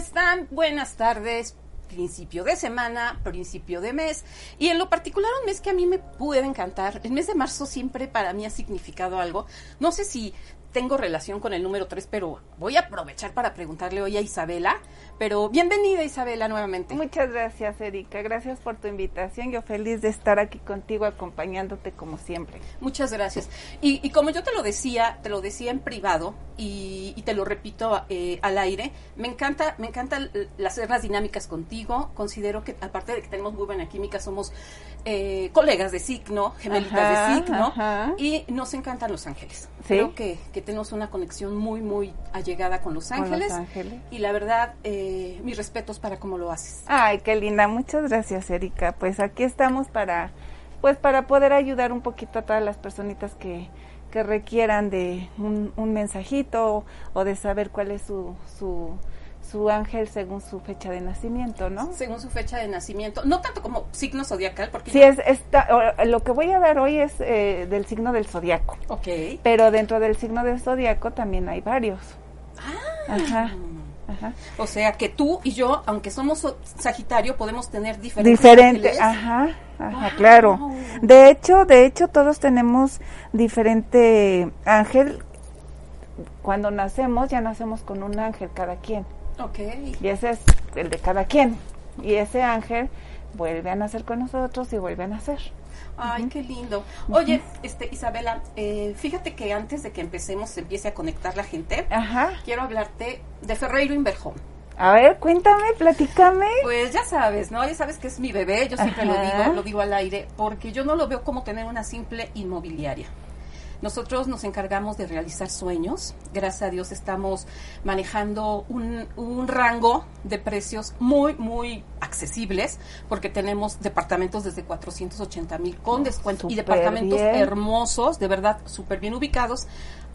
Están? Buenas tardes. Principio de semana, principio de mes. Y en lo particular, un mes que a mí me puede encantar. El mes de marzo siempre para mí ha significado algo. No sé si tengo relación con el número 3, pero voy a aprovechar para preguntarle hoy a Isabela. Pero bienvenida Isabela nuevamente. Muchas gracias Erika, gracias por tu invitación. Yo feliz de estar aquí contigo acompañándote como siempre. Muchas gracias. Y, y como yo te lo decía, te lo decía en privado y, y te lo repito eh, al aire, me encanta, me encantan las las dinámicas contigo. Considero que aparte de que tenemos muy buena química, somos eh, colegas de signo, gemelitas Ajá, de signo, ajá. y nos encantan Los Ángeles. Sí. Creo que, que tenemos una conexión muy, muy allegada con Los Con Los Ángeles. Ángeles. Y la verdad, eh, mis respetos para cómo lo haces. Ay, qué linda, muchas gracias Erika. Pues aquí estamos para, pues para poder ayudar un poquito a todas las personitas que, que requieran de un, un mensajito o de saber cuál es su, su, su ángel según su fecha de nacimiento, ¿no? Según su fecha de nacimiento, no tanto como signo zodiacal, porque Sí, es, esta, lo que voy a dar hoy es eh, del signo del zodiaco. Ok. Pero dentro del signo del zodiaco también hay varios. Ah. Ajá, ajá. O sea que tú y yo, aunque somos so- Sagitario, podemos tener diferentes Diferente, ajá, ajá, Wow. claro. De hecho, de hecho todos tenemos diferente ángel. Cuando nacemos ya nacemos con un ángel cada quien Ok. y ese es el de cada quien y ese ángel vuelve a nacer con nosotros y vuelve a nacer. Ay, qué lindo. Oye, este Isabela, eh, fíjate que antes de que empecemos, se empiece a conectar la gente, Ajá. quiero hablarte de Ferreiro Inverjón. A ver, cuéntame, platícame. Pues ya sabes, ¿no? Ya sabes que es mi bebé, yo siempre lo digo, lo digo al aire, porque yo no lo veo como tener una simple inmobiliaria. Nosotros nos encargamos de realizar sueños. Gracias a Dios estamos manejando un, un rango de precios muy, muy accesibles, porque tenemos departamentos desde 480 mil con descuento y departamentos bien. hermosos, de verdad súper bien ubicados,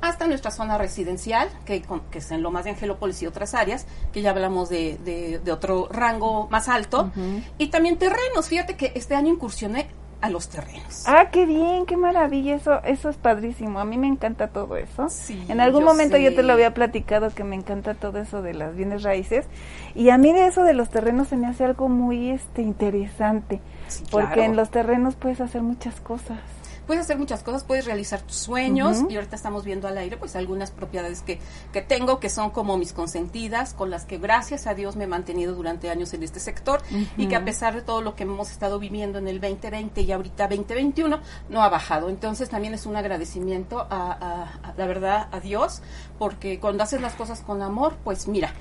hasta nuestra zona residencial, que, con- que es en Lomas de Angelópolis y otras áreas, que ya hablamos de, de- de otro rango más alto. Y también terrenos. Fíjate que este año incursioné a los terrenos. Ah, qué bien, qué maravilla, eso, eso es padrísimo. A mí me encanta todo eso. Sí, en algún yo momento yo te lo había platicado que me encanta todo eso de las bienes raíces y a mí de eso de los terrenos se me hace algo muy este interesante, Sí, porque claro. en los terrenos puedes hacer muchas cosas. Puedes hacer muchas cosas, puedes realizar tus sueños y ahorita estamos viendo al aire pues algunas propiedades que, que tengo que son como mis consentidas, con las que gracias a Dios me he mantenido durante años en este sector y que a pesar de todo lo que hemos estado viviendo en el 2020 y ahorita 2021 no ha bajado. Entonces también es un agradecimiento a, a- a, la verdad a Dios porque cuando haces las cosas con amor pues mira,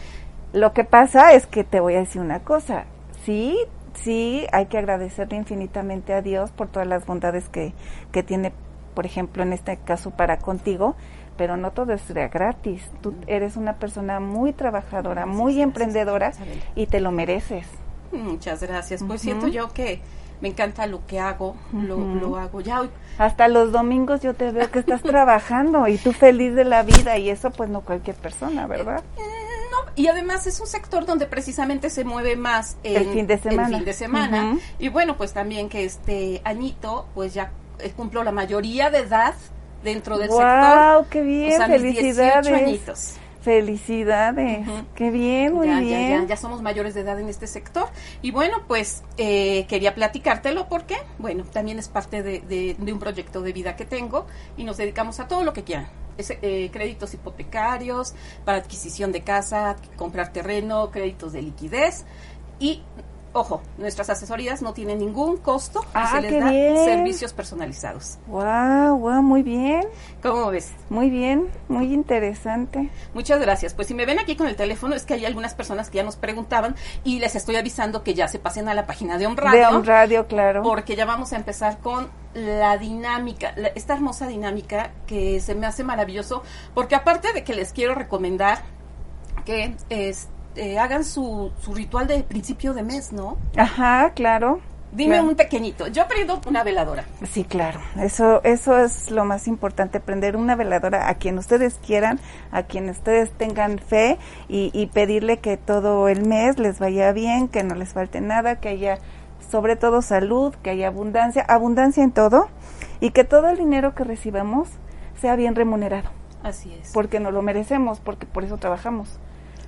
Lo que pasa es que te voy a decir una cosa, sí, sí, hay que agradecerle infinitamente a Dios por todas las bondades que, que tiene, por ejemplo, en este caso para contigo, pero no todo es gratis. Tú eres una persona muy trabajadora, Gracias, muy gracias, emprendedora y te lo mereces. muchas gracias. Pues siento yo que me encanta lo que hago, lo, lo hago ya hoy. Hasta los domingos yo te veo que estás trabajando y tú feliz de la vida y eso pues no cualquier persona, ¿verdad? Y además es un sector donde precisamente se mueve más en El fin de semana. el fin de semana. Ujú. Y bueno, pues también que este añito, pues ya eh, cumplo la mayoría de edad dentro del sector. ¡Wow! ¡Qué bien! O sea, mis 18 ¡Felicidades! añitos. Felicidades, qué bien, muy ya, bien. Ya, ya, ya, somos mayores de edad en este sector. Y bueno, pues eh, quería platicártelo porque, bueno, también es parte de, de, de, un proyecto de vida que tengo y nos dedicamos a todo lo que quieran. Eh, créditos hipotecarios para adquisición de casa, comprar terreno, créditos de liquidez y ojo, nuestras asesorías no tienen ningún costo ah, y se les da bien. servicios personalizados. Wow, wow, muy bien. ¿Cómo ves? Muy bien, muy interesante. Muchas gracias. Pues si me ven aquí con el teléfono, es que hay algunas personas que ya nos preguntaban y les estoy avisando que ya se pasen a la página de Om Radio. De Om Radio, claro. Porque ya vamos a empezar con la dinámica, la, esta hermosa dinámica que se me hace maravilloso, porque aparte de que les quiero recomendar que es eh, hagan su, su ritual de principio de mes, ¿no? Ajá, claro. Dime claro. un pequeñito. Yo prendo una veladora. Sí, claro. Eso, eso es lo más importante, prender una veladora a quien ustedes quieran, a quien ustedes tengan fe y, y pedirle que todo el mes les vaya bien, que no les falte nada, que haya sobre todo salud, que haya abundancia, abundancia en todo y que todo el dinero que recibamos sea bien remunerado. Así es. Porque no lo merecemos, porque por eso trabajamos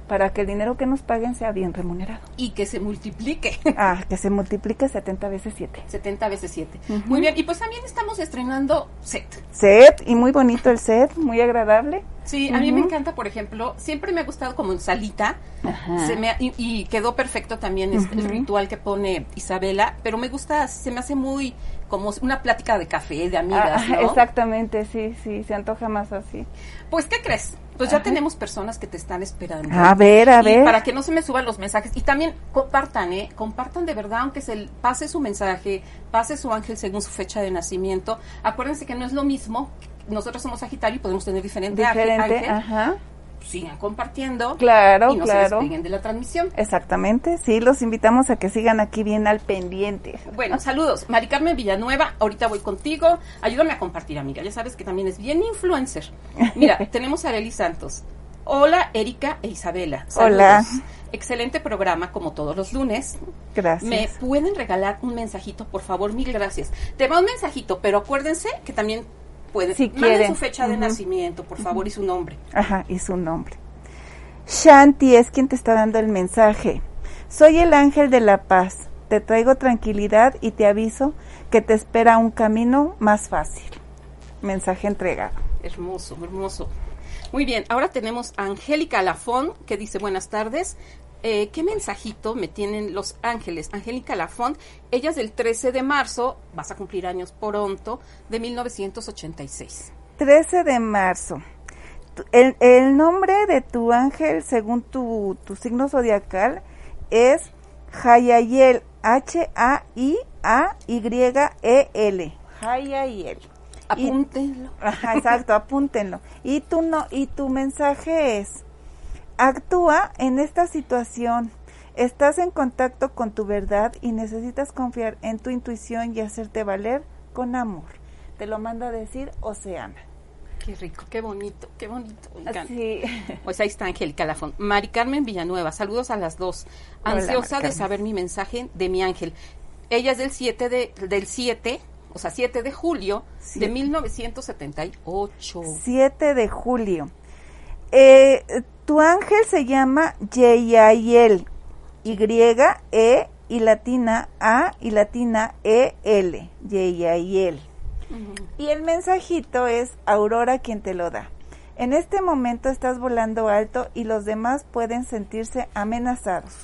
para que el dinero que nos paguen sea bien remunerado. Y que se multiplique. Ah, que se multiplique 70 veces 7. 70 veces 7. Uh -huh. Muy bien, y pues también estamos estrenando set. Set, y muy bonito el set, muy agradable. Sí, a uh -huh. mí me encanta, por ejemplo, siempre me ha gustado como en salita, se me, y, y, quedó perfecto también uh -huh. el ritual que pone Isabela, pero me gusta, se me hace muy como una plática de café, de amigas, ah, ¿no? Exactamente, sí, sí, se antoja más así. Pues, ¿qué crees? Pues ya Ajá. tenemos personas que te están esperando. A ver, a y ver. Para que no se me suban los mensajes. Y también compartan, ¿eh? Compartan de verdad, aunque se pase su mensaje, pase su ángel según su fecha de nacimiento. Acuérdense que no es lo mismo. Nosotros somos Sagitario y podemos tener diferente, diferente ángel. Ajá. Sigan compartiendo. Claro, y no claro. se despeguen de la transmisión. Exactamente. Sí, los invitamos a que sigan aquí bien al pendiente. Bueno, saludos. Mari Carmen Villanueva, ahorita voy contigo. Ayúdame a compartir, amiga. Ya sabes que también es bien influencer. Mira, tenemos a Arely Santos. Hola, Erika e Isabela. Saludos. Hola. Excelente programa, como todos los lunes. Gracias. ¿Me pueden regalar un mensajito, por favor? Mil gracias. Te va un mensajito, pero acuérdense que también pueden. Si Manden quieren. su fecha uh -huh. de nacimiento, por favor, y su nombre. Ajá, y su nombre. Shanti es quien te está dando el mensaje. Soy el ángel de la paz. Te traigo tranquilidad y te aviso que te espera un camino más fácil. Mensaje entregado. Hermoso, hermoso. Muy bien, ahora tenemos a Angélica Lafón que dice buenas tardes. Eh, ¿Qué mensajito me tienen los ángeles? Angélica Lafón, ella es del 13 de marzo, vas a cumplir años pronto, de 1986. 13 de marzo. El, el nombre de tu ángel, según tu, tu signo zodiacal, es Hayayel, H-A-I-A-Y-E-L. Hayayel. Apúntenlo. Y, ajá, exacto, apúntenlo. Y tu, no, y tu mensaje es, actúa en esta situación. Estás en contacto con tu verdad y necesitas confiar en tu intuición y hacerte valer con amor. Te lo manda a decir Oceana. Qué rico, qué bonito, qué bonito. Sí. Pues ahí está Angélica Lafón. Mari Carmen Villanueva, saludos a las dos. Ansiosa Hola, de saber mi mensaje de mi ángel. Ella es del 7 de, del 7, o sea, 7 de julio Sí. de 1978. 7 de julio. Eh, tu ángel se llama Yeyael. Y, E, y latina A, y latina E, L. Yeyael. Y el mensajito es Aurora quien te lo da. En este momento estás volando alto y los demás pueden sentirse amenazados.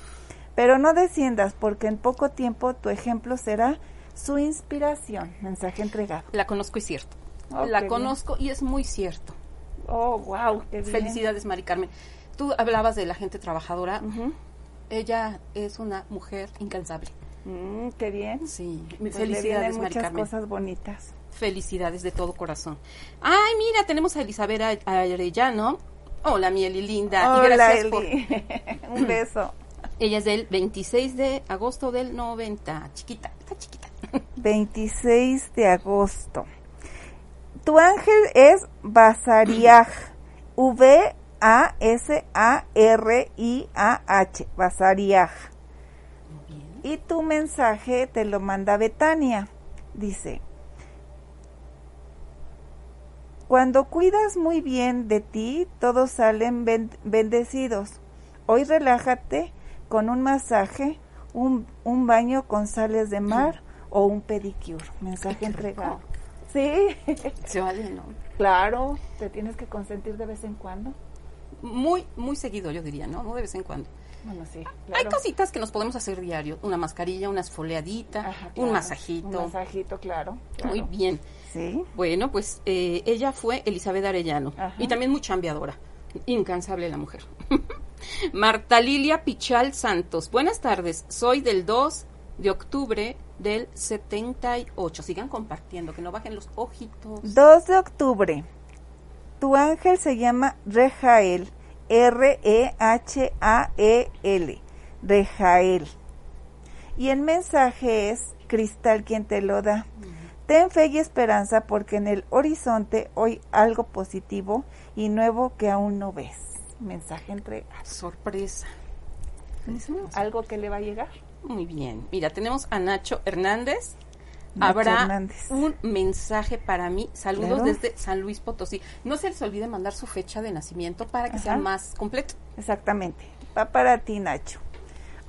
Pero no desciendas porque en poco tiempo tu ejemplo será su inspiración. Mensaje entregado. La conozco y cierto. La conozco y es muy cierto. Oh, wow. Qué bien. Felicidades, Mari Carmen. Tú hablabas de la gente trabajadora. Ella es una mujer incansable. Mm, qué bien. Sí, Pues felicidades, Mari muchas Carmen. cosas bonitas. Felicidades de todo corazón. Ay, mira, tenemos a Elizabeth Arellano. Hola, Mieli linda. y Hola, por. Eli. Un beso. Ella es del 26 de agosto del 90. Chiquita, está chiquita. 26 de agosto. Tu ángel es Basariaj. V-A-S-A-R-I-A-H. Basariaj. Y tu mensaje te lo manda Betania. Dice, Cuando cuidas muy bien de ti, todos salen bendecidos. Hoy relájate con un masaje, un, un baño con sales de mar o un pedicure. Mensaje entregado. Sí. Se vale, ¿no? Claro, te tienes que consentir de vez en cuando. Muy, muy seguido, yo diría, ¿no? No de vez en cuando. Bueno, sí. Hay cositas que nos podemos hacer diario. Una mascarilla, una esfoleadita, un masajito. Un masajito, claro, Muy bien. Sí. Bueno, pues eh, ella fue Elizabeth Arellano. Y también muy chambeadora. Incansable la mujer. Marta Lilia Pichal Santos. Buenas tardes. Soy del 2 de octubre del 78. Sigan compartiendo, que no bajen los ojitos. 2 de octubre. Tu ángel se llama Rejael. R-E-H-A-E-L. Rejael. Y el mensaje es Cristal quien te lo da. Ten fe y esperanza porque en el horizonte hoy algo positivo y nuevo que aún no ves. Mensaje entre Sorpresa. Algo que le va a llegar. Muy bien. Mira, tenemos a Nacho Hernández. Habrá un mensaje para mí. Saludos desde San Luis Potosí. No se les olvide mandar su fecha de nacimiento para que sea más completo. Exactamente. Va para ti, Nacho.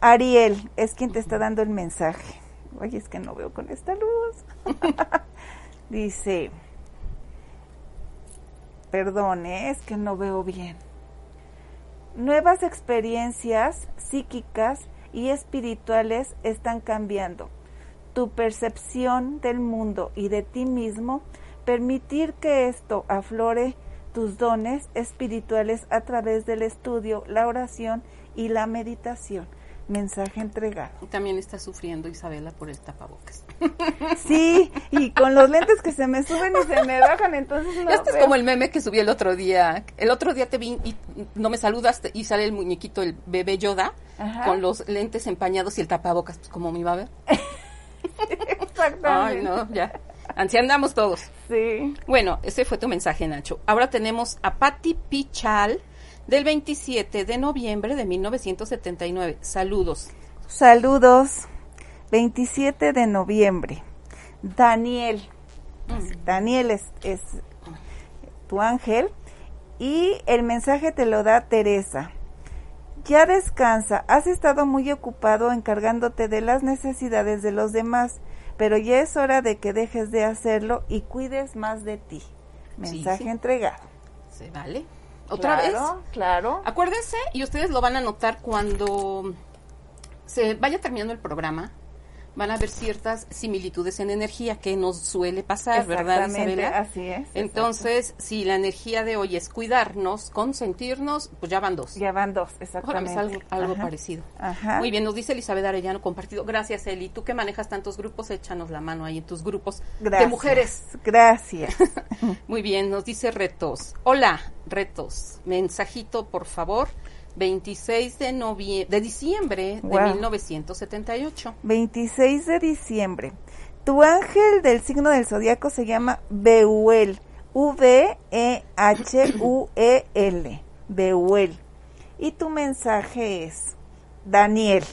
Ariel es quien te está dando el mensaje. Oye, es que no veo con esta luz. Dice, perdón, ¿eh? es que no veo bien. Nuevas experiencias psíquicas y espirituales están cambiando. Tu percepción del mundo y de ti mismo, permitir que esto aflore tus dones espirituales a través del estudio, la oración y la meditación. Mensaje entregado. También está sufriendo Isabela por el tapabocas. Sí, y con los lentes que se me suben y se me bajan, entonces no Este es como el meme que subí el otro día. El otro día te vi y no me saludaste y sale el muñequito, el bebé Yoda, con los lentes empañados y el tapabocas, pues como me iba a ver. Exactamente. Ay, no, ya. Así andamos todos. Sí. Bueno, ese fue tu mensaje, Nacho. Ahora tenemos a Patti Pichal del 27 de noviembre de 1979. Saludos. Saludos. 27 de noviembre. Daniel. Mm. Daniel es, es tu ángel. Y el mensaje te lo da Teresa. Ya descansa, has estado muy ocupado encargándote de las necesidades de los demás, pero ya es hora de que dejes de hacerlo y cuides más de ti. Mensaje entregado. ¿Se vale? ¿Otra vez? Claro. Acuérdense, y ustedes lo van a notar cuando se vaya terminando el programa, van a haber ciertas similitudes en energía que nos suele pasar, ¿verdad, Isabela? Así es. Entonces, si la energía de hoy es cuidarnos, consentirnos, pues ya van dos. Ya van dos, exactamente. algo, parecido. Ajá. Muy bien, nos dice Elizabeth Arellano compartido. Gracias, Eli. Tú que manejas tantos grupos, échanos la mano ahí en tus grupos de mujeres. Gracias. Muy bien, nos dice Retos. Hola, Retos. Mensajito, por favor. 26 de, novie de diciembre de 1978. 26 de diciembre. Tu ángel del signo del zodiaco se llama Beuel. V-E-H-U-E-L. Beuel. Y tu mensaje es, Daniel,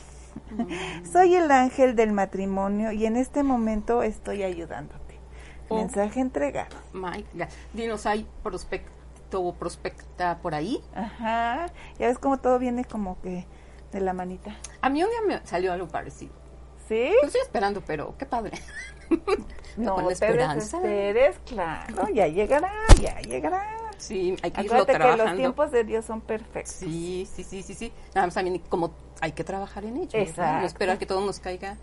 mm. soy el ángel del matrimonio y en este momento estoy ayudándote. Oh. Mensaje entregado. My Dinos, ¿hay prospecto o prospecta por ahí. Ajá. Ya ves como todo viene como que de la manita. A mí un día me salió algo parecido. ¿Sí? Lo estoy esperando, pero qué padre. No, con esperanza. Claro, ya llegará, ya llegará. Sí, hay que irlo trabajando. que los tiempos de Dios son perfectos. Sí, sí, sí, sí, sí. Nada más también como hay que trabajar en ello. Exacto. No esperar que todo nos caiga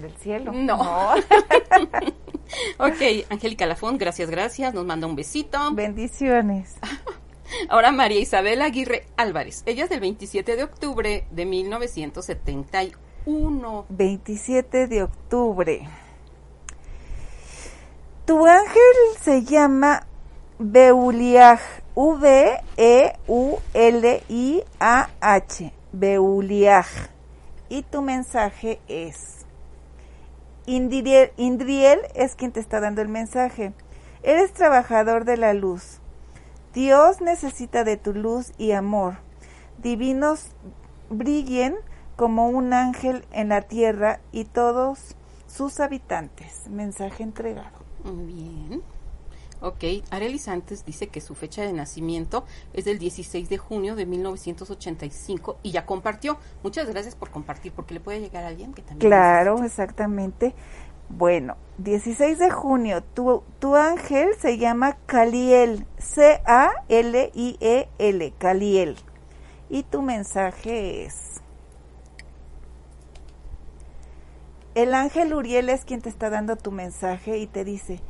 del cielo. No. ok, Angélica Lafón, gracias, gracias. Nos manda un besito. Bendiciones. Ahora María Isabel Aguirre Álvarez. Ella es del 27 de octubre de 1971. 27 de octubre. Tu ángel se llama Beuliah. V-E-U-L-I-A-H. Beuliah. Y tu mensaje es Indriel, es quien te está dando el mensaje. Eres trabajador de la luz. Dios necesita de tu luz y amor. Divinos brillen como un ángel en la tierra y todos sus habitantes. Mensaje entregado. Muy bien. Ok, Arely Santos dice que su fecha de nacimiento es del 16 de junio de 1985 y ya compartió. Muchas gracias por compartir, porque le puede llegar a alguien que también... Claro, exactamente. Bueno, 16 de junio, tu, tu ángel se llama Caliel, C-A-L-I-E-L, Caliel. Y tu mensaje es... El ángel Uriel es quien te está dando tu mensaje y te dice,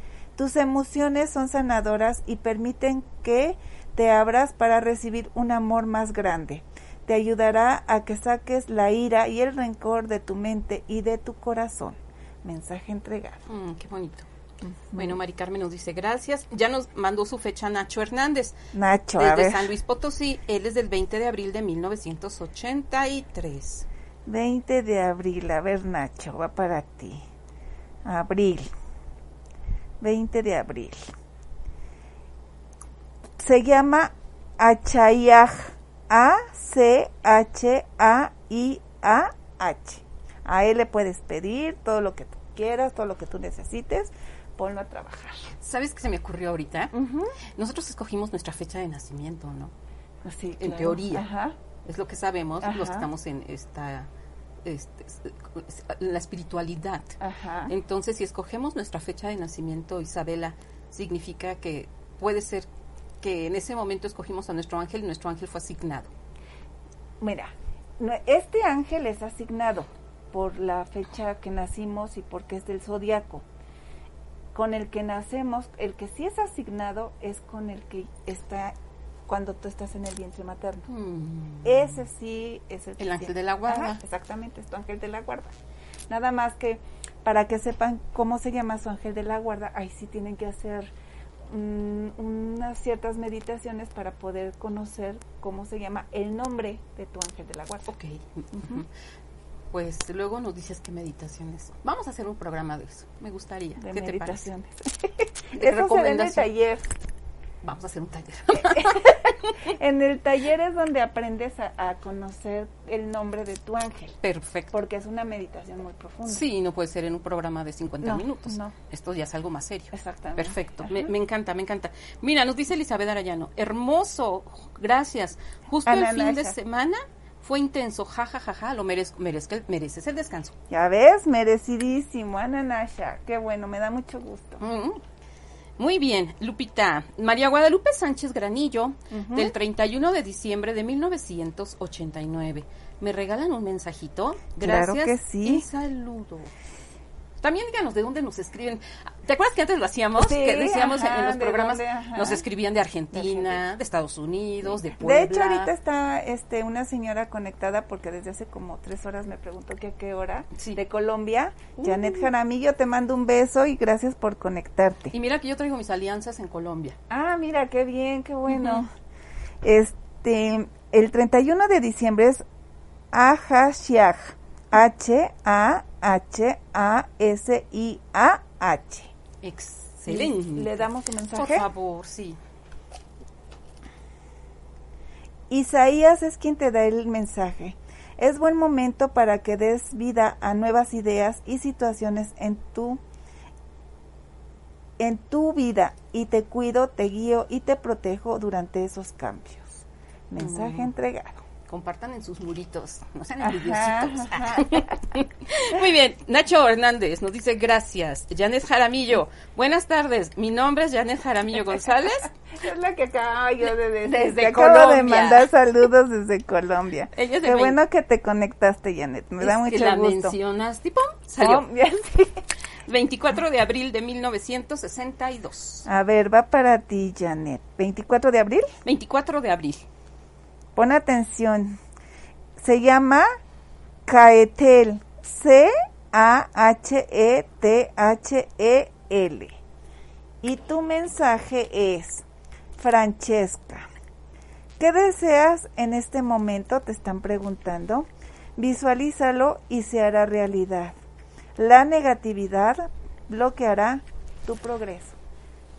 tus emociones son sanadoras y permiten que te abras para recibir un amor más grande. Te ayudará a que saques la ira y el rencor de tu mente y de tu corazón. Mensaje entregado. Mm, qué bonito. Bueno, Mari Carmen nos dice gracias. Ya nos mandó su fecha Nacho Hernández. Nacho, desde a ver. San Luis Potosí. Él es del 20 de abril de 1983. 20 de abril, a ver Nacho, va para ti. Abril. 20 de abril. Se llama Achayaj. A-C-H-A-I-A-H. A él le puedes pedir todo lo que tú quieras, todo lo que tú necesites, ponlo a trabajar. ¿Sabes qué se me ocurrió ahorita? Nosotros escogimos nuestra fecha de nacimiento, ¿no? Así, En claro. teoría. Ajá. Es lo que sabemos los que estamos en esta este, la espiritualidad. Ajá. Entonces, si escogemos nuestra fecha de nacimiento, Isabela, significa que puede ser que en ese momento escogimos a nuestro ángel y nuestro ángel fue asignado. Mira, este ángel es asignado por la fecha que nacimos y porque es del zodiaco. Con el que nacemos, el que sí es asignado es con el que está cuando tú estás en el vientre materno. Ese sí es el, El ángel de la guarda. Ajá, exactamente, es tu ángel de la guarda. Nada más que para que sepan cómo se llama su ángel de la guarda, ahí sí tienen que hacer mm, unas ciertas meditaciones para poder conocer cómo se llama el nombre de tu ángel de la guarda. Ok. Pues luego nos dices qué meditaciones. Vamos a hacer un programa de eso. Me gustaría. De ¿Qué te parece? meditaciones. De Eso en el taller. Vamos a hacer un taller. En el taller es donde aprendes a, a conocer el nombre de tu ángel, Perfecto. porque es una meditación muy profunda. Sí, no puede ser en un programa de 50 No, minutos. no. Esto ya es algo más serio. Exactamente. Perfecto. Me, me encanta, me encanta. Mira, nos dice Elizabeth Arayano. Hermoso. Gracias. Justo el fin de semana fue intenso. Ja, ja, ja, ja. Lo merezco. merezco mereces el descanso. Ya ves, merecidísimo, Ana Nasha. Qué bueno, me da mucho gusto. Mm. Muy bien, Lupita. María Guadalupe Sánchez Granillo, del 31 de diciembre de 1989. ¿Me regalan un mensajito? Claro Gracias que sí. y saludos. También díganos de dónde nos escriben. ¿Te acuerdas que antes lo hacíamos? Sí, que decíamos ajá, en los programas, dónde, nos escribían de Argentina, de, Estados Unidos, de Puebla. De hecho, ahorita está este, una señora conectada porque desde hace como tres horas me preguntó que a qué hora. Sí. De Colombia. Janet Jaramillo, te mando un beso y gracias por conectarte. Y mira que yo traigo mis alianzas en Colombia. Ah, mira, qué bien, qué bueno. Este, el 31 de diciembre es Ahashiach. H-A-H-A-S-I-A-H. Excelente. ¿Le damos un Por mensaje? favor, sí. Isaías es quien te da el mensaje. Es buen momento para que des vida a nuevas ideas y situaciones en tu en tu vida y te cuido, te guío y te protejo durante esos cambios. Mensaje Mm. entregado. Compartan en sus muritos, no sean envidiositos. Muy bien, Nacho Hernández nos dice gracias. Janet Jaramillo, buenas tardes. Mi nombre es Janet Jaramillo González. Es la que acabo yo de decir. Desde Te acabo de Colombia. mandar saludos desde Colombia. Ella Qué bueno que te conectaste, Janet. Me da Es mucho que la gusto. mencionas, tipo, salió. Oh, ya sí. 24 de abril de 1962. A ver, va para ti, Janet. ¿24 de abril? 24 de abril. Pon atención. Se llama Caetel. C-A-H-E-T-H-E-L. Y tu mensaje es, Francesca, ¿qué deseas en este momento? Te están preguntando. Visualízalo y se hará realidad. La negatividad bloqueará tu progreso.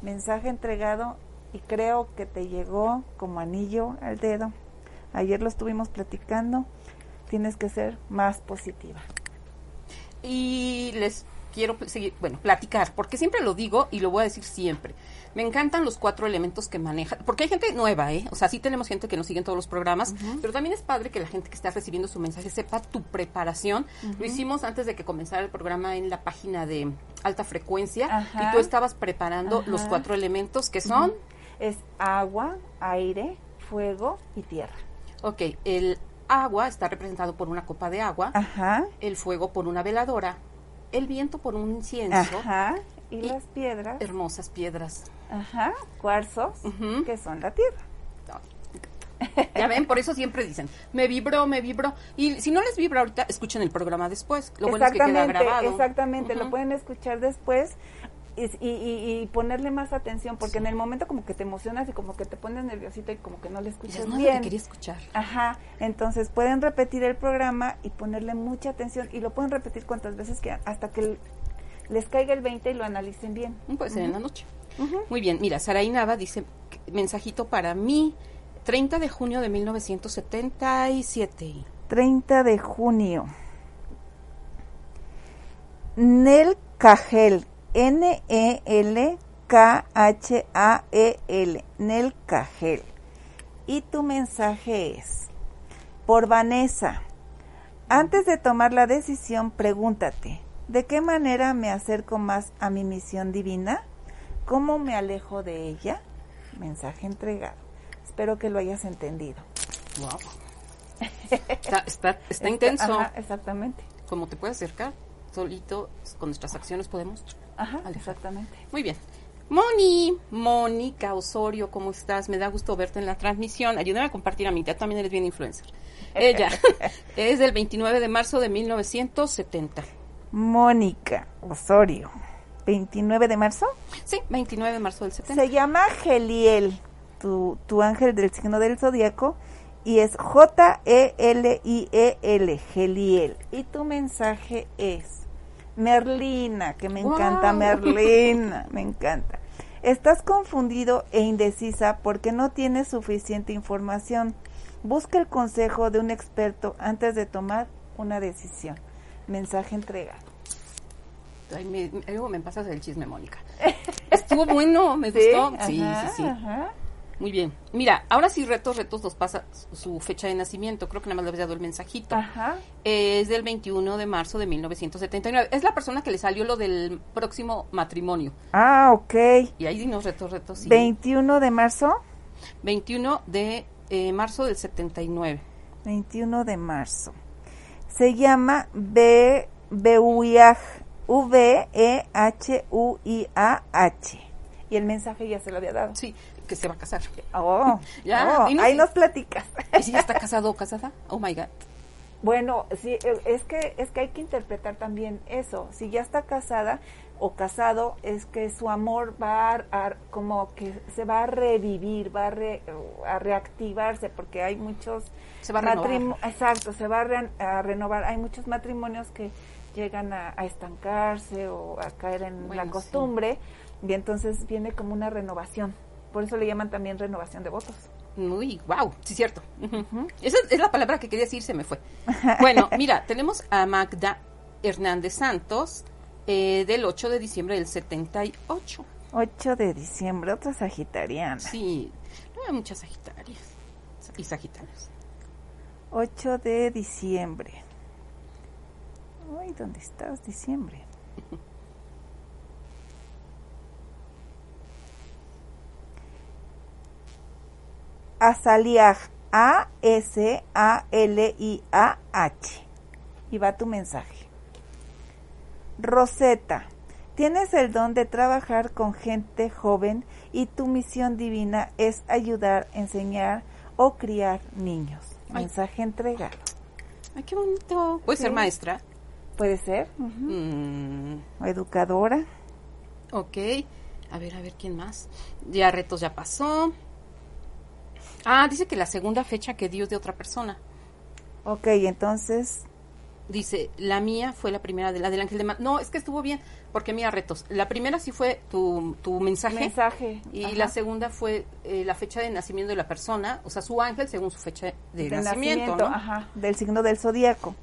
Mensaje entregado y creo que te llegó como anillo al dedo. Ayer lo estuvimos platicando. Tienes que ser más positiva. Y les quiero seguir, bueno, platicar, porque siempre lo digo y lo voy a decir siempre. Me encantan los cuatro elementos que maneja, porque hay gente nueva, ¿eh? O sea, sí tenemos gente que nos sigue en todos los programas, pero también es padre que la gente que está recibiendo su mensaje sepa tu preparación. Lo hicimos antes de que comenzara el programa en la página de alta frecuencia y tú estabas preparando los cuatro elementos que son... Es agua, aire, fuego y tierra. Ok, el agua está representado por una copa de agua, Ajá. el fuego por una veladora, el viento por un incienso. Ajá. Y, las piedras. Hermosas piedras. Ajá. Cuarzos, que son la tierra. Ya ven, por eso siempre dicen, me vibró, me vibró. Y si no les vibra ahorita, escuchen el programa después. Lo bueno es que queda grabado. Exactamente, lo pueden escuchar después y, y, ponerle más atención, porque en el momento como que te emocionas y como que te pones nerviosito y como que no le escuchas no bien. quería escuchar. Ajá, entonces pueden repetir el programa y ponerle mucha atención y lo pueden repetir cuantas veces quieran, hasta que les caiga el 20 y lo analicen bien. Mm, puede ser en la noche. Muy bien, mira, Saraí Nava dice, mensajito para mí, 30 de junio de 1977. 30 de junio. Nel Cajel, N-E-L-K-H-A-E-L, Nel Cajel. Y tu mensaje es, por Vanessa, antes de tomar la decisión, pregúntate, ¿De qué manera me acerco más a mi misión divina? ¿Cómo me alejo de ella? Mensaje entregado. Espero que lo hayas entendido. Wow. Está, está, intenso. exactamente. ¿Cómo te puedes acercar? Solito, con nuestras acciones podemos. Ajá, exactamente. Muy bien. Moni, Mónica Osorio, ¿cómo estás? Me da gusto verte en la transmisión. Ayúdame a compartir a mí, ya también eres bien influencer. Ella es del 29 de marzo de 1970. Mónica Osorio. 29 de marzo. Sí, 29 de marzo del 70. Se llama Geliel, tu, tu ángel del signo del zodiaco, y es J-E-L-I-E-L, Geliel. Y tu mensaje es Merlina, que me encanta Merlina, me encanta. Estás confundido e indecisa porque no tienes suficiente información. Busca el consejo de un experto antes de tomar una decisión. Mensaje entregado. Ay, me, luego me pasas el chisme, Mónica. Estuvo bueno, me gustó. Sí, sí, sí. Muy bien. Mira, ahora sí, retos, retos nos pasa su fecha de nacimiento. Creo que nada más le había dado el mensajito. Ajá. es del 21 de marzo de 1979. Es la persona que le salió lo del próximo matrimonio. Ah, ok. Y ahí dinos retos, retos. Sí. ¿21 de marzo? 21 de eh, marzo del 79. 21 de marzo se llama B V-E-H-U-I-A-H. Y el mensaje ya se lo había dado. Sí, que se va a casar. Oh, ya, oh, ahí nos platicas. ¿Y si ya está casado o casada? Oh my God. Bueno, sí, es que, es que hay que interpretar también eso. Si ya está casada o casado, es que su amor va a, como que se va a revivir, va a, a reactivarse, porque hay muchos se va a renovar. Exacto, se va a, renovar. Hay muchos matrimonios que llegan a, estancarse o a caer en la costumbre y entonces viene como una renovación. Por eso le llaman también renovación de votos. Muy, wow, sí, cierto. Esa es la palabra que quería decir, se me fue. Bueno, mira, tenemos a Magda Hernández Santos eh, del 8 de diciembre del 78. 8 de diciembre, otra sagitariana. Sí, no hay muchas sagitarias y sagitarias. 8 de diciembre. Ay, ¿dónde estás? Diciembre. Asaliaj. A-S-A-L-I-A-H. Y va tu mensaje. Rosetta. Tienes el don de trabajar con gente joven y tu misión divina es ayudar, enseñar o criar niños. Mensaje entregado. Ay, qué bonito. ¿Puede ser maestra? Puede ser. Mm. O educadora. Ok. A ver, a ver, ¿quién más? Ya retos ya pasó. Ah, dice que la segunda fecha que dio de otra persona. Ok, entonces dice, la mía fue la primera de la del ángel de mar. No, es que estuvo bien, porque mira, retos. La primera sí fue tu, tu mensaje. Mensaje. Y la segunda fue eh, la fecha de nacimiento de la persona, o sea, su ángel según su fecha de, nacimiento. ajá, del signo del zodíaco.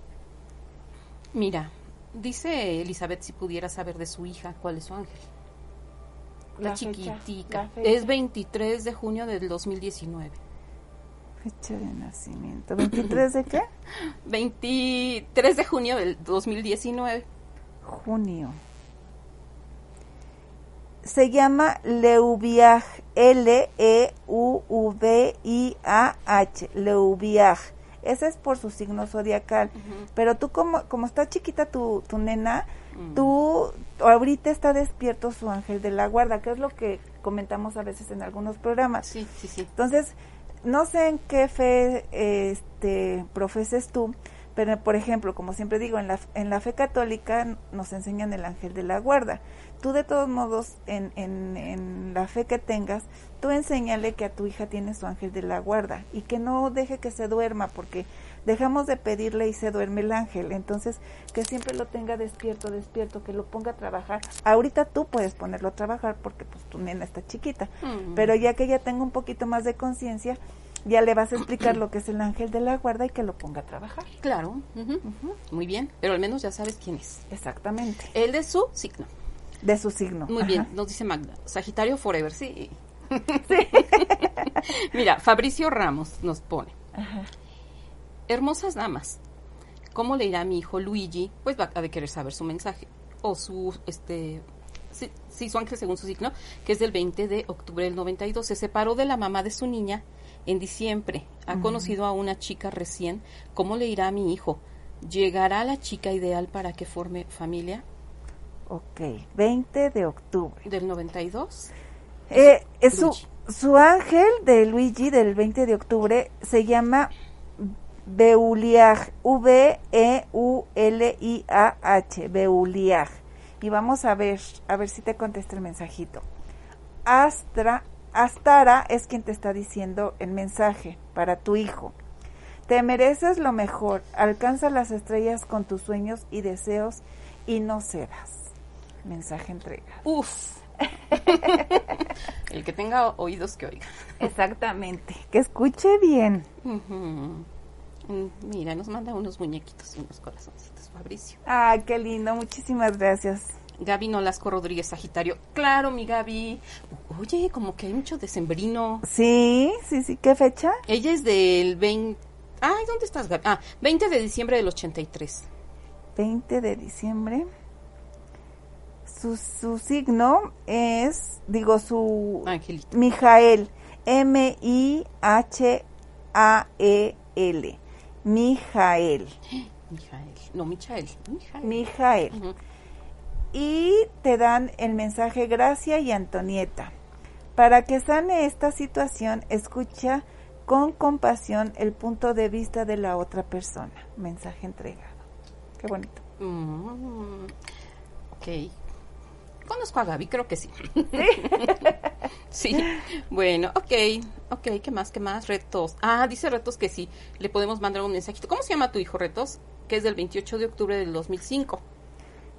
Mira, Dice Elizabeth si pudiera saber de su hija cuál es su ángel. La, La fecha, chiquitica. la fecha. Es 23 de junio del 2019. Fecha de nacimiento. ¿23 de qué? 23 de junio del 2019. Junio. Se llama Leuviaj, L-E-U-V-I-A-H, Leuviaj. Ese es por su signo zodiacal. Pero tú, como, como está chiquita tu, tu nena, Mm. tú ahorita está despierto su ángel de la guarda, que es lo que comentamos a veces en algunos programas. Sí, sí, sí. Entonces, no sé en qué fe este, profeses tú, pero por ejemplo, como siempre digo, en la, en la fe católica nos enseñan el ángel de la guarda. Tú de todos modos, en, en, en la fe que tengas, tú enséñale que a tu hija tiene su ángel de la guarda y que no deje que se duerma porque dejamos de pedirle y se duerme el ángel. Entonces, que siempre lo tenga despierto, despierto, que lo ponga a trabajar. Ahorita tú puedes ponerlo a trabajar porque pues tu nena está chiquita, pero ya que ella tenga un poquito más de conciencia, ya le vas a explicar lo que es el ángel de la guarda y que lo ponga a trabajar. Claro. Muy bien. Pero al menos ya sabes quién es. Exactamente. El de su signo. De su signo. Muy Ajá. bien, nos dice Magda. Sagitario Forever, sí. Mira, Fabricio Ramos nos pone. Ajá. Hermosas damas, ¿cómo le irá a mi hijo Luigi? Pues va a de querer saber su mensaje. O su, este, sí, sí, su ángel según su signo, que es del 20 de octubre del 92. Se separó de la mamá de su niña en diciembre. Ha conocido a una chica recién. ¿Cómo le irá a mi hijo? ¿Llegará la chica ideal para que forme familia? Ok, 20 de octubre. Del 92. Eh, es su, su ángel de Luigi del 20 de octubre se llama Beuliaj, V-E-U-L-I-A-H, Beuliaj. Y vamos a ver, a ver si te contesta el mensajito. Astra, Astara es quien te está diciendo el mensaje para tu hijo. Te mereces lo mejor, alcanza las estrellas con tus sueños y deseos y no cedas. Mensaje entrega. Uf. El que tenga oídos que oiga. Exactamente, que escuche bien. Mira, nos manda unos muñequitos y unos corazoncitos, Fabricio. Ah, qué lindo, muchísimas gracias. Gaby Nolasco Rodríguez Sagitario. Claro, mi Gaby. Oye, como que hay mucho decembrino. Sí, sí, sí, ¿qué fecha? Ella es del 20... Ay, ¿dónde estás, Gaby? Ah, 20 de diciembre del 83. 20 de diciembre. Su, su signo es, digo, su Angelito. Mijael, M-I-H-A-E-L, Mijael, Mijael. No, Michael. Mijael. Mijael. Y te dan el mensaje Gracia y Antonieta. Para que sane esta situación, escucha con compasión el punto de vista de la otra persona. Mensaje entregado. Qué bonito. Mm, ok. Conozco a Gaby, creo que sí. Sí. Bueno, ok. Ok, ¿qué más? ¿Qué más? Retos. Ah, dice Retos que sí. Le podemos mandar un mensajito. ¿Cómo se llama tu hijo, Retos? Que es del 28 de octubre del 2005.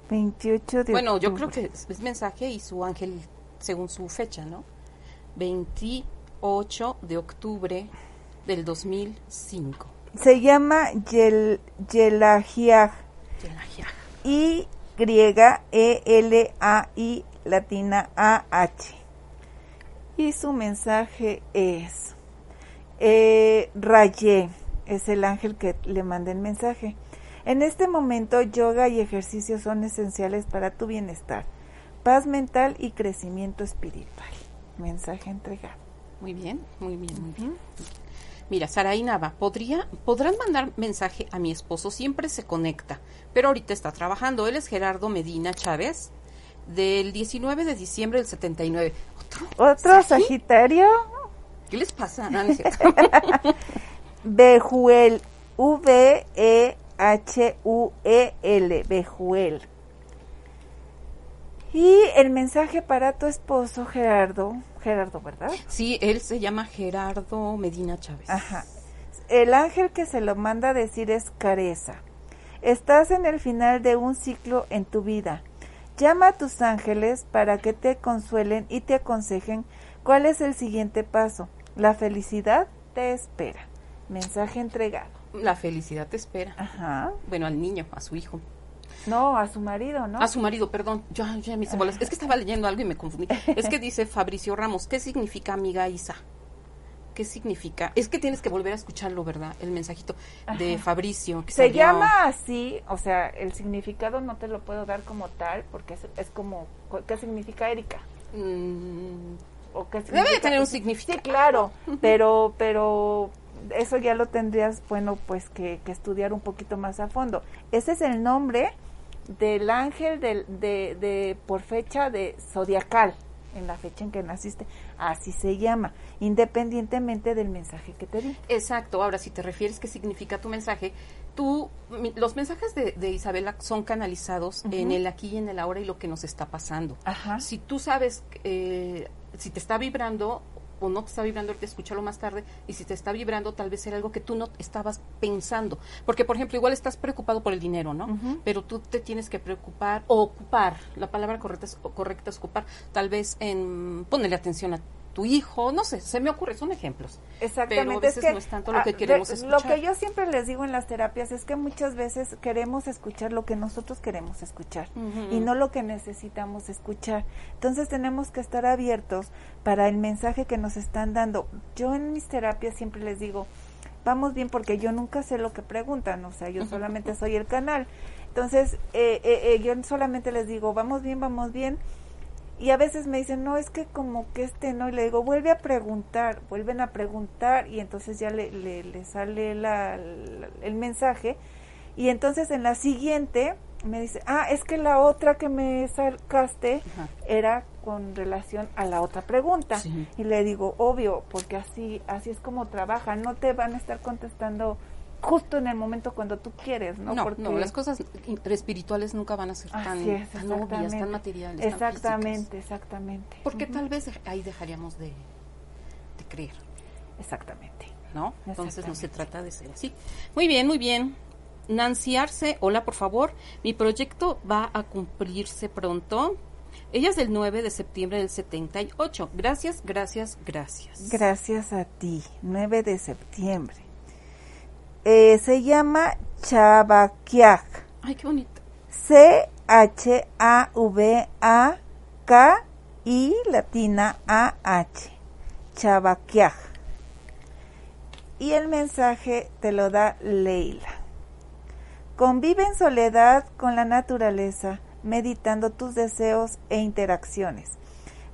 28 de Bueno, yo creo que es, es mensaje y su ángel según su fecha, ¿no? 28 de octubre del 2005. Se llama Yel. Yelajiaj. Y E L A I latina A H. Y su mensaje es eh, Rayé, es el ángel que le manda el mensaje. En este momento, yoga y ejercicio son esenciales para tu bienestar, paz mental y crecimiento espiritual. Mensaje entregado. Muy bien, muy bien, muy bien. Mira, Saraí Nava, ¿podría, podrán mandar mensaje a mi esposo, siempre se conecta, pero ahorita está trabajando. Él es Gerardo Medina Chávez, del 19 de diciembre del 79. ¿Otro? Otro Sagitario, ¿Qué les pasa? No cierto. Bejuel, V-E-H-U-E-L, Bejuel. Y el mensaje para tu esposo, Gerardo, Gerardo, ¿verdad? sí, él se llama Gerardo Medina Chávez. Ajá. El ángel que se lo manda a decir es Careza. Estás en el final de un ciclo en tu vida. Llama a tus ángeles para que te consuelen y te aconsejen cuál es el siguiente paso. La felicidad te espera. Mensaje entregado. La felicidad te espera. Ajá. Bueno, al niño, a su hijo. No, a su marido, ¿no? A su marido, perdón. Me hice bolas. Es que estaba leyendo algo y me confundí. Es que dice Fabricio Ramos, ¿qué significa amiga Isa? ¿Qué significa? Es que tienes que volver a escucharlo, ¿verdad? El mensajito de Fabricio. Que Se salió. llama así, o sea, el significado no te lo puedo dar como tal, porque es, es como, ¿qué significa Erika? Mm, ¿O qué Debe de tener un significado. Sí, claro, pero, pero eso ya lo tendrías, bueno, pues que, que estudiar un poquito más a fondo. Ese es el nombre del ángel del, de, de, por fecha de zodiacal, en la fecha en que naciste, así se llama, independientemente del mensaje que te di. Exacto. Ahora, si te refieres qué significa tu mensaje, tú, mi- los mensajes de, de Isabela son canalizados en el aquí y en el ahora y lo que nos está pasando. Ajá. Si tú sabes, eh, si te está vibrando o no te está vibrando, ahorita escúchalo más tarde, y si te está vibrando, tal vez era algo que tú no estabas pensando. Porque, por ejemplo, igual estás preocupado por el dinero, ¿no? Pero tú te tienes que preocupar, o ocupar, la palabra correcta es, correcta es ocupar, tal vez en ponerle atención a tu hijo, no sé, se me ocurre, son ejemplos. Exactamente. Pero a veces es que, no es tanto lo que queremos Lo escuchar. que yo siempre les digo en las terapias es que muchas veces queremos escuchar lo que nosotros queremos escuchar y no lo que necesitamos escuchar. Entonces tenemos que estar abiertos para el mensaje que nos están dando. Yo en mis terapias siempre les digo, vamos bien porque yo nunca sé lo que preguntan, o sea, yo solamente soy el canal. Entonces, eh, eh, eh, yo solamente les digo, vamos bien, vamos bien. Y a veces me dicen, no, es que como que este no, y le digo, vuelve a preguntar, vuelven a preguntar, y entonces ya le, le, le sale la, la- el mensaje, y entonces en la siguiente me dice, ah, es que la otra que me sacaste Ajá. era con relación a la otra pregunta. Sí. Y le digo, obvio, porque así, así es como trabajan, no te van a estar contestando justo en el momento cuando tú quieres, ¿no? No, porque no, las cosas espirituales nunca van a ser tan, Así es, tan obvias, exactamente. tan materiales. Exactamente, exactamente. Porque tal vez ahí dejaríamos de, de creer, Exactamente. ¿no? Entonces no se Exactamente. trata de ser así. Muy bien, muy bien. Nancy Arce, hola por favor. Mi proyecto va a cumplirse pronto. Ella es del 9 de septiembre del 78. Gracias, gracias, gracias. Gracias a ti, 9 de septiembre. Eh, se llama Chavaquiaj. Ay, qué bonito. C-H-A-V-A-K y latina A-H. Chavaquiaj. Y el mensaje te lo da Leila. Convive en soledad con la naturaleza, meditando tus deseos e interacciones.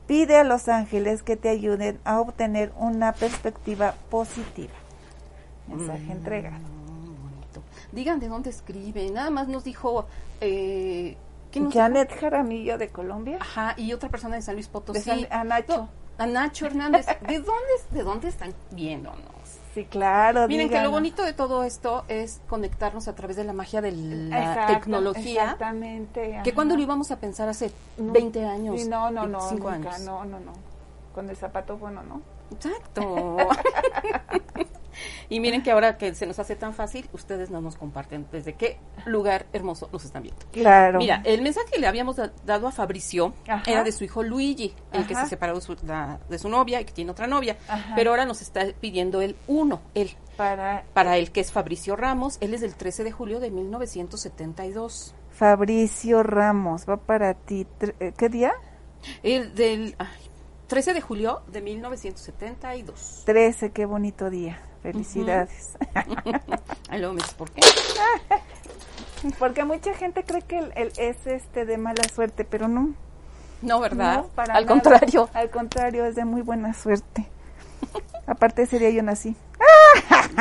Pide a los ángeles que te ayuden a obtener una perspectiva positiva. Mensaje entregado. bonito. Digan de dónde escribe. Nada más nos dijo. Eh, ¿quién nos Janet Jaramillo de Colombia. Ajá, y otra persona de San Luis Potosí. San- a Nacho. No, a Nacho Hernández. ¿De dónde, ¿De dónde están viéndonos? Sí, claro. Miren que lo bonito de todo esto es conectarnos a través de la magia de la Exacto, tecnología. Exactamente. Que cuando lo íbamos a pensar hace No, 20 años. sí, no, no, no, 25 nunca, años. no, no, no. Con el zapato bueno, ¿no? Exacto. y miren que ahora que se nos hace tan fácil, ustedes no nos comparten desde qué lugar hermoso nos están viendo. Claro. Mira, el mensaje que le habíamos da- dado a Fabricio Ajá. era de su hijo Luigi, el que se separó de su, la- de su novia y que tiene otra novia. Ajá. Pero ahora nos está pidiendo el uno, él. Para Para él, que es Fabricio Ramos, él es del 13 de julio de 1972. Fabricio Ramos, va para ti. Eh, ¿Qué día? El del ay, 13 de julio de 1972. 13, qué bonito día. Felicidades. Ay, luego me dices, ¿por qué? Porque mucha gente cree que el, el- es este de mala suerte, pero no. No, ¿verdad? No, para Al nada. contrario. Al contrario, es de muy buena suerte. Aparte ese día yo nací.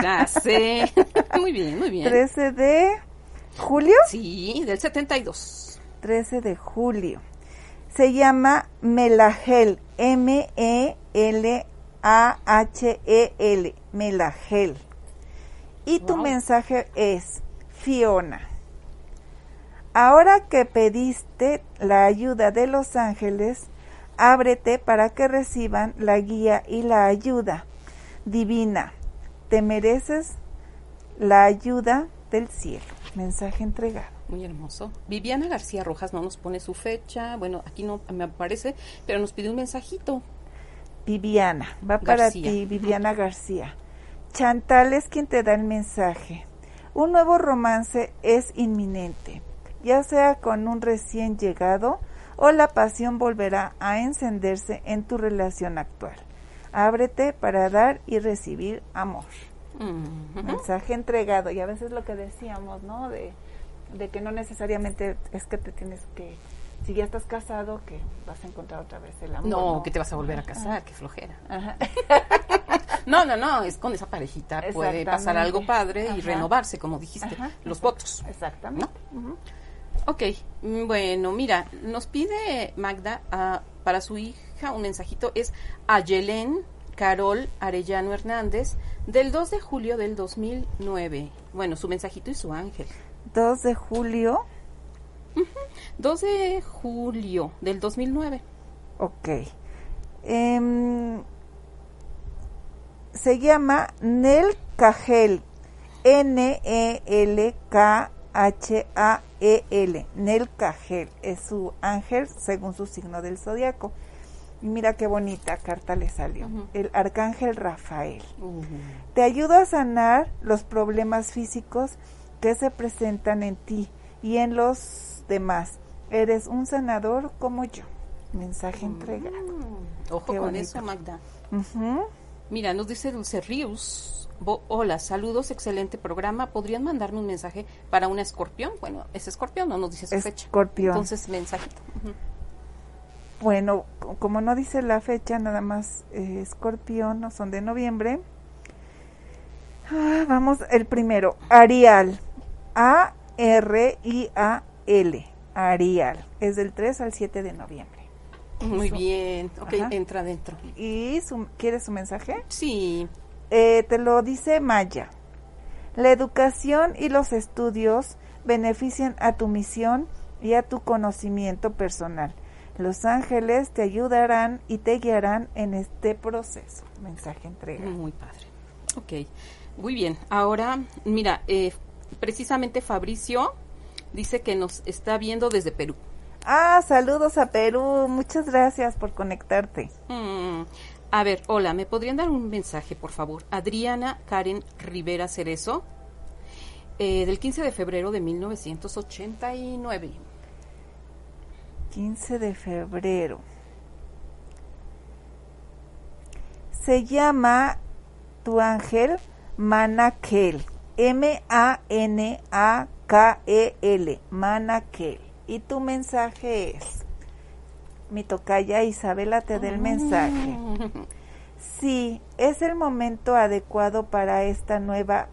Ya sé. muy bien, muy bien. 13 de julio. Sí, del 72. 13 de julio. Se llama Melagel, M-E-L-A-H-E-L, Melagel. Y tu Wow. mensaje es, Fiona, ahora que pediste la ayuda de los ángeles, ábrete para que reciban la guía y la ayuda divina. Te mereces la ayuda del cielo. Mensaje entregado. Muy hermoso. Viviana García Rojas no nos pone su fecha. Bueno, aquí no me aparece, pero nos pide un mensajito. Viviana, va para ti, Viviana García. Chantal es quien te da el mensaje. Un nuevo romance es inminente. ya sea con un recién llegado o la pasión volverá a encenderse en tu relación actual. Ábrete para dar y recibir amor. Mensaje entregado. Y a veces lo que decíamos, ¿no? De, de que no necesariamente es que te tienes que, si ya estás casado, que vas a encontrar otra vez el amor. No, que te vas a volver a casar, Ajá. qué flojera. Ajá. No, no, no, es con esa parejita puede pasar algo padre y renovarse, como dijiste, Ajá. los votos. Exactamente. Ujú. Ok, mm, bueno, mira, nos pide Magda ah, para su hija un mensajito, es a Yelén Carol Arellano Hernández, del 2 de julio del 2009. Bueno, su mensajito y su ángel. 2 de julio. 2 de julio del 2009. Ok. Em, se llama Nel Cajel. N-E-L-K-H-A-E-L. Nel Cajel. Es su ángel según su signo del zodiaco. Mira qué bonita carta le salió. El arcángel Rafael. Uh, Te ayuda a sanar los problemas físicos que se presentan en ti y en los demás. Eres un sanador como yo. Mensaje entregado. mm, ojo Qué con bonito. eso, Magda. Mira, nos dice Dulce. Bo- hola, saludos, excelente programa. ¿Podrían mandarme un mensaje para una escorpión? Bueno, es escorpión, no nos dice su fecha. Escorpión. Entonces, mensajito. Bueno, co- como no dice la fecha, nada más eh, escorpión, no son de noviembre. Ah, vamos, el primero, Arial. A-R-I-A-L. Arial. Es del 3 al 7 de noviembre. Muy Eso. bien. Ok, Ajá. entra adentro. ¿Y su, quieres su mensaje? Sí. Eh, te lo dice Maya. La educación y los estudios benefician a tu misión y a tu conocimiento personal. Los ángeles te ayudarán y te guiarán en este proceso. Mensaje entregado. Muy padre. Ok, muy bien. Ahora, mira, eh, precisamente Fabricio dice que nos está viendo desde Perú. Ah, saludos a Perú. Muchas gracias por conectarte. Mm, A ver, hola, ¿me podrían dar un mensaje, por favor? Adriana Karen Rivera Cerezo, eh, del 15 de febrero de 1989. 15 de febrero. Se llama tu ángel Manakel. M-A-N-A-K-E-L. Manakel. Y tu mensaje es. Mi tocaya Isabela te da el mensaje. Sí, es el momento adecuado para esta nueva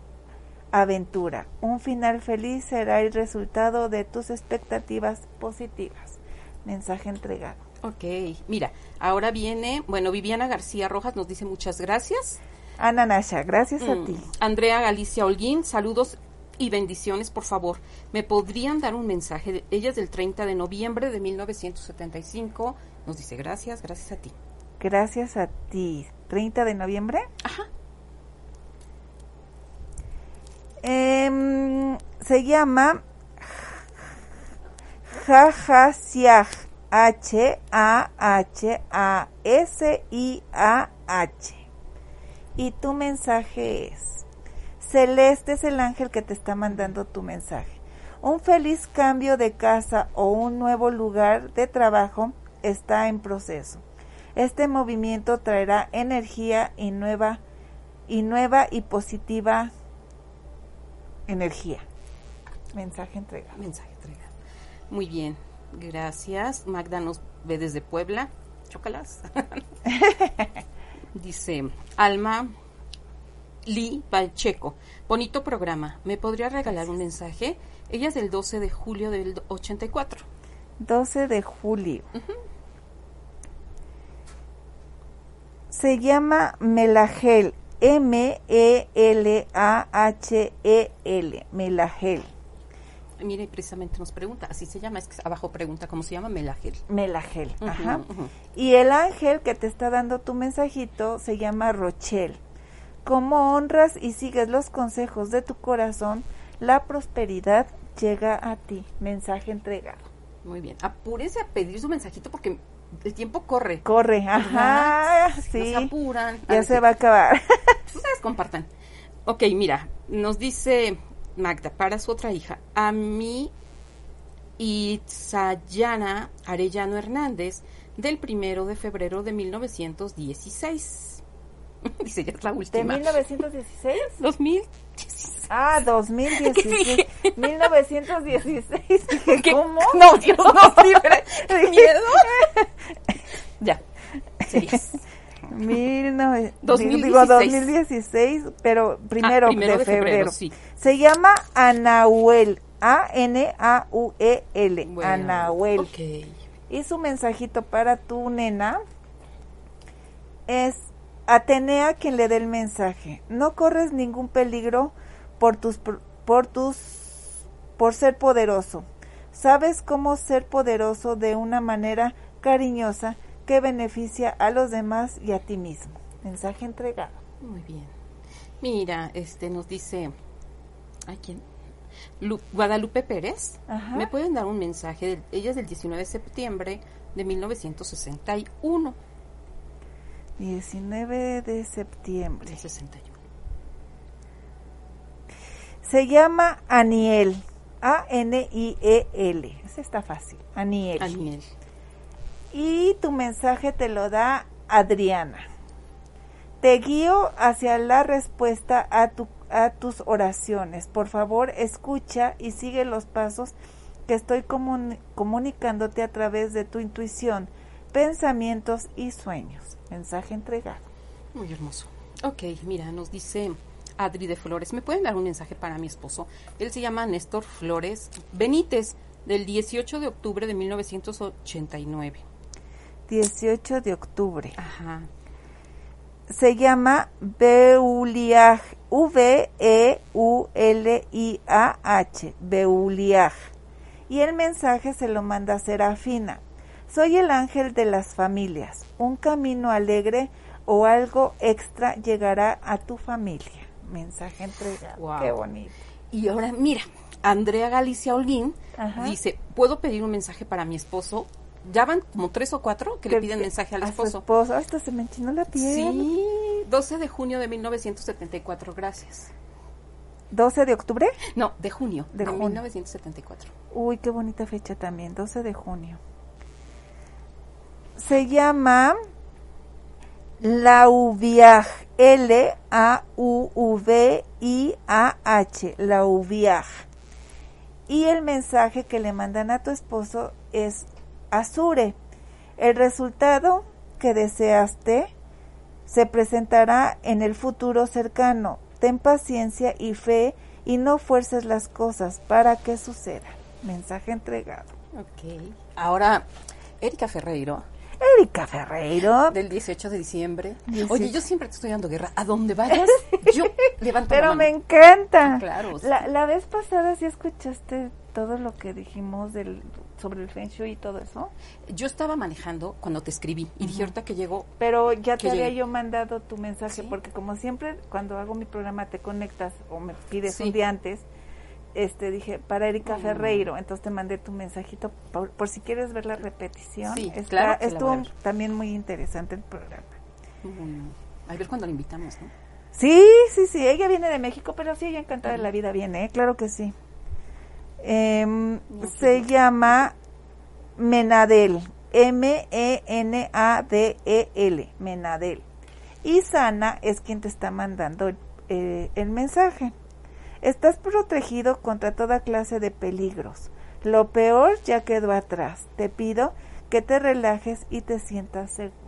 aventura. Un final feliz será el resultado de tus expectativas positivas. Mensaje entregado. Ok, mira, ahora viene, bueno, Viviana García Rojas nos dice muchas gracias. Ana Nasha, gracias a Mm, ti. Andrea Galicia Holguín, saludos y bendiciones, por favor. ¿Me podrían dar un mensaje? de- Ella es del 30 de noviembre de 1975. Nos dice gracias, gracias a ti. Gracias a ti. 30 de noviembre. Ajá. Em, se llama Jajasiaj. H-A-H-A-S-I-A-H. Y tu mensaje es, Celeste es el ángel que te está mandando tu mensaje. Un feliz cambio de casa o un nuevo lugar de trabajo está en proceso. Este movimiento traerá energía y nueva y nueva y positiva energía. Mensaje entregado. Mensaje entregado. Muy bien, gracias. Magda nos ve desde Puebla. Chócalas. Dice Alma Lee Pacheco. Bonito programa. ¿Me podría regalar un mensaje? Ella es del 12 de julio del 84. 12 de julio. Se llama Melagel. M-E-L-A-H-E-L. Melagel. Mire, precisamente nos pregunta, así se llama, es que abajo pregunta cómo se llama Melagel. Melagel. Ajá. Y el ángel que te está dando tu mensajito se llama Rochel. Como honras y sigues los consejos de tu corazón, la prosperidad llega a ti. Mensaje entregado. Muy bien. Apúrese a pedir su mensajito porque el tiempo corre. Corre, ajá, sí. Nos apuran. Ya se va a acabar. Ustedes compartan. Ok, mira, nos dice Magda, para su otra hija, a mí, Y Sayana Arellano Hernández, del primero de febrero de 1916. Dice, ya es la ¿De última. 1916? 2016. Ah, 2016. 1916. Dije, ¿Qué? ¿Cómo? No, Dios no libre. ¡Qué miedo! ya, serías. Mil nove- 2016. Digo 2016, pero primero, Ah, primero de, febrero, febrero. sí. Se llama Anahuel. A-N-A-U-E-L. Bueno, Anahuel. Y su mensajito para tu nena es Atenea quien le dé el mensaje. No corres ningún peligro por tus por tus por ser poderoso. Sabes cómo ser poderoso de una manera cariñosa que beneficia a los demás y a ti mismo. Mensaje entregado. Muy bien. Mira, este nos dice. ¿A quién? Lu- Guadalupe Pérez. Ajá. Me pueden dar un mensaje. del- ella es del 19 de septiembre de 1961. 19 de septiembre. De 61. Se llama Aniel. A-N-I-E-L. Ese está fácil. Aniel. Aniel. Y tu mensaje te lo da Adriana. Te guío hacia la respuesta a, tu, a tus oraciones. Por favor, escucha y sigue los pasos que estoy comuni- comunicándote a través de tu intuición, pensamientos y sueños. Mensaje entregado. Muy hermoso. Ok, mira, nos dice Adri de Flores. ¿Me pueden dar un mensaje para mi esposo? Él se llama Néstor Flores Benítez, del 18 de octubre de 1989. 18 de octubre. Ajá. se llama Beuliaj, V-E-U-L-I-A-H, Beuliaj. Y el mensaje se lo manda Serafina. Soy el ángel de las familias. Un camino alegre o algo extra llegará a tu familia. Mensaje entregado. Wow. Qué bonito. Y ahora, mira, Andrea Galicia Holguín Ajá. dice, ¿puedo pedir un mensaje para mi esposo? Ya van como tres o cuatro que le piden mensaje al a su esposo. esposo. Ay, Esto se me enchinó la piel. Sí, 12 de junio de 1974, gracias. 12 de octubre. No, de junio De de, junio. 1974. Uy, qué bonita fecha también, 12 de junio. Se llama Lauviaj, L-A-U-V-I-A-H, Lauviaj. Y el mensaje que le mandan a tu esposo es Azure. El resultado que deseaste se presentará en el futuro cercano. Ten paciencia y fe y no fuerces las cosas para que suceda. Mensaje entregado. Ok. Ahora, Erika Ferreiro, Erika Ferreiro. del 18 de diciembre. 18. Oye, yo siempre te estoy dando guerra. A donde vayas, yo levanto la Pero mano. me encanta. Claro, sí. La, la vez pasada sí escuchaste todo lo que dijimos del, sobre el Feng Shui y todo eso. Yo estaba manejando cuando te escribí y dije ahorita que llego, Pero ya te había llegue. yo mandado tu mensaje, ¿Sí? porque como siempre, cuando hago mi programa te conectas o me pides Sí. un día antes, este dije, para Erika Mm. Ferreiro, entonces te mandé tu mensajito por, por si quieres ver la repetición. Sí, Está- claro que la estuvo voy a ver. también muy interesante el programa. a ver cuándo la invitamos, ¿no? Sí, sí, sí, ella viene de México, pero sí, ella encantada de la vida viene, ¿eh? claro que sí. Em, se llama Menadel, M-E-N-A-D-E-L, Menadel. Y Sana es quien te está mandando eh, el mensaje. Estás protegido contra toda clase de peligros. Lo peor ya quedó atrás. Te pido que te relajes y te sientas seguro.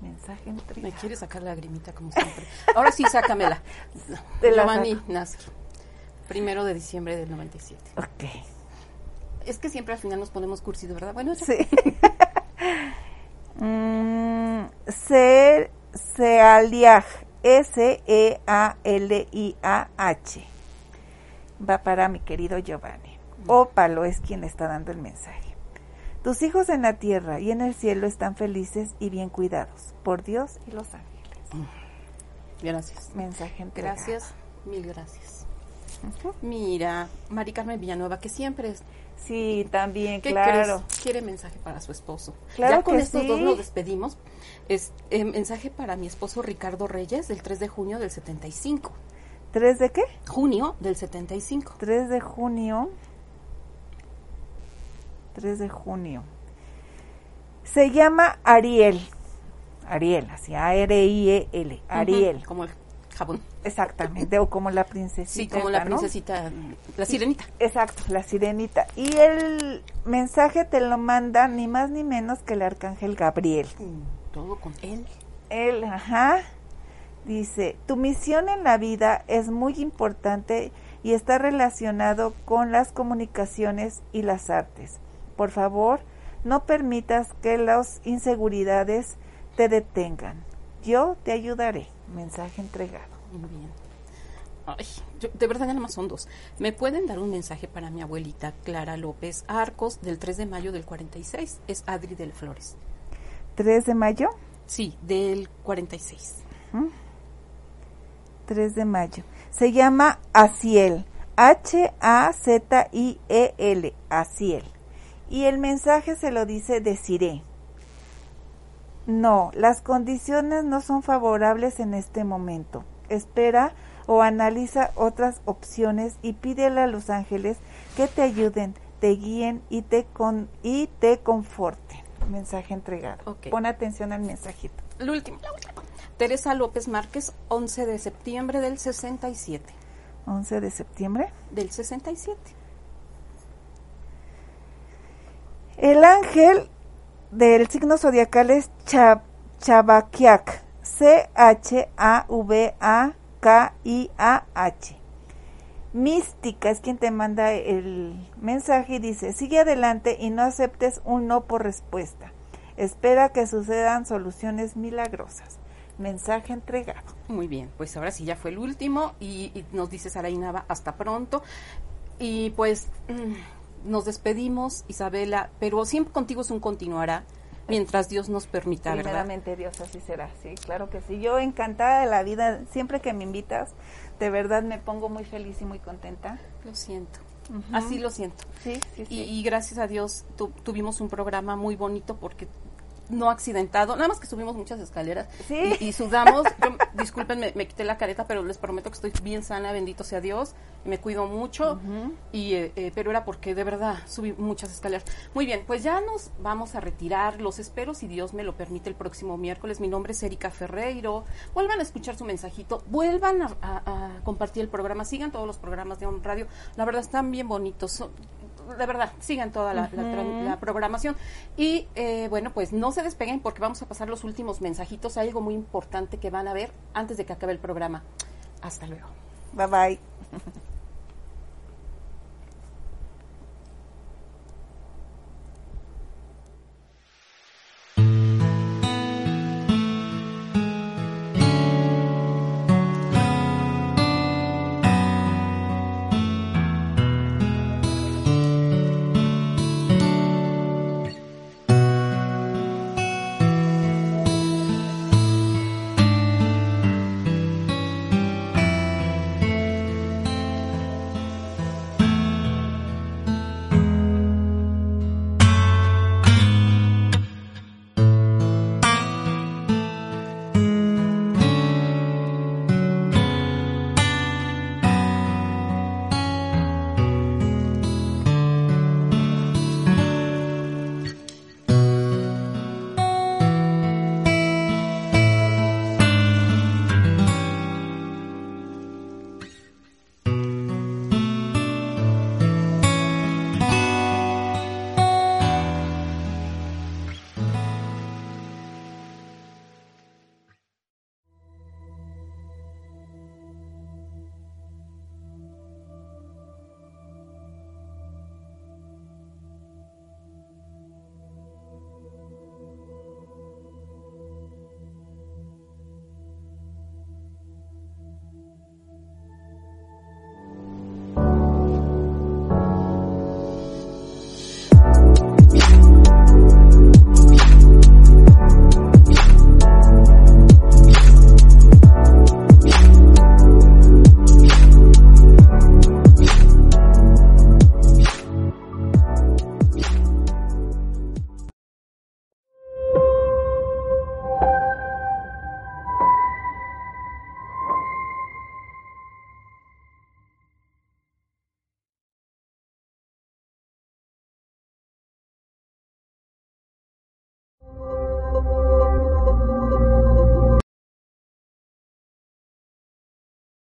Mensaje Me entregado. quiere sacar la lagrimita como siempre. Ahora sí, sácamela. Te la Giovanni. Primero de diciembre del 97. Ok. Es que siempre al final nos ponemos cursi, de verdad. Bueno, ya. Sí. mm, se, Sealiaj. S-E-A-L-I-A-H. Va para mi querido Giovanni. Ópalo es quien está dando el mensaje. Tus hijos en la tierra y en el cielo están felices y bien cuidados por Dios y los ángeles. Gracias. Mensaje entregado. Gracias, mil gracias. Mira, Mari Carmen Villanueva, que siempre es. Sí, también, ¿Qué claro. crees? Quiere mensaje para su esposo. Claro ya con que estos sí. dos nos despedimos. Es eh, mensaje para mi esposo Ricardo Reyes del 3 de junio del 75. ¿3 de qué? Junio del 75. 3 de junio 3 de junio. Se llama Ariel. Ariel, así A-R-I-E-L. Ariel. Como el jabón. Exactamente, o como la princesita. Sí, como la princesita, la sirenita. Exacto, la sirenita. Y el mensaje te lo manda ni más ni menos que el arcángel Gabriel. Mm, todo con él. Él, ajá. Dice, tu misión en la vida es muy importante y está relacionado con las comunicaciones y las artes. Por favor, no permitas que las inseguridades te detengan. Yo te ayudaré. Mensaje entregado. Muy bien. Ay, de verdad ya nada más son dos. ¿Me pueden dar un mensaje para mi abuelita Clara López Arcos del 3 de mayo del 46? Es Adri del Flores. ¿3 de mayo? Sí, del 46. 3 de mayo. Se llama Aciel. H-A-Z-I-E-L. Aciel. Y el mensaje se lo dice Deciré. No, las condiciones no son favorables en este momento. Espera o analiza otras opciones y pídele a los ángeles que te ayuden, te guíen y te, con, y te conforten. Mensaje entregado. Pon atención al mensajito. Lo último, Teresa López Márquez, 11 de septiembre del 67. 11 de septiembre del 67. El ángel del signo zodiacal es Chabakiak. C-H-A-V-A-K-I-A-H. Mística es quien te manda el mensaje y dice, sigue adelante y no aceptes un no por respuesta. Espera que sucedan soluciones milagrosas. Mensaje entregado. Muy bien, pues ahora sí ya fue el último y, nos dice Saraí hasta pronto. Y pues mm, nos despedimos, Isabela, pero siempre contigo es un continuará mientras Dios nos permita, Primeramente Dios, así será, sí, claro que sí. Yo encantada de la vida, siempre que me invitas, de verdad me pongo muy feliz y muy contenta. Lo siento. Así lo siento. Sí, sí, sí. Y, gracias a Dios tuvimos un programa muy bonito porque no accidentado, nada más que subimos muchas escaleras y, sudamos. Yo, disculpen, me, quité la careta, pero les prometo que estoy bien sana, bendito sea Dios, me cuido mucho, y, eh, eh, pero era porque de verdad subí muchas escaleras. Muy bien, pues ya nos vamos a retirar, los espero si Dios me lo permite el próximo miércoles. Mi nombre es Erika Ferreiro, vuelvan a escuchar su mensajito, vuelvan a, compartir el programa, sigan todos los programas de On Radio, la verdad están bien bonitos de verdad, sigan toda la, programación. Y eh, bueno, pues no se despeguen porque vamos a pasar los últimos mensajitos. Hay algo muy importante que van a ver antes de que acabe el programa. Hasta luego. Bye bye.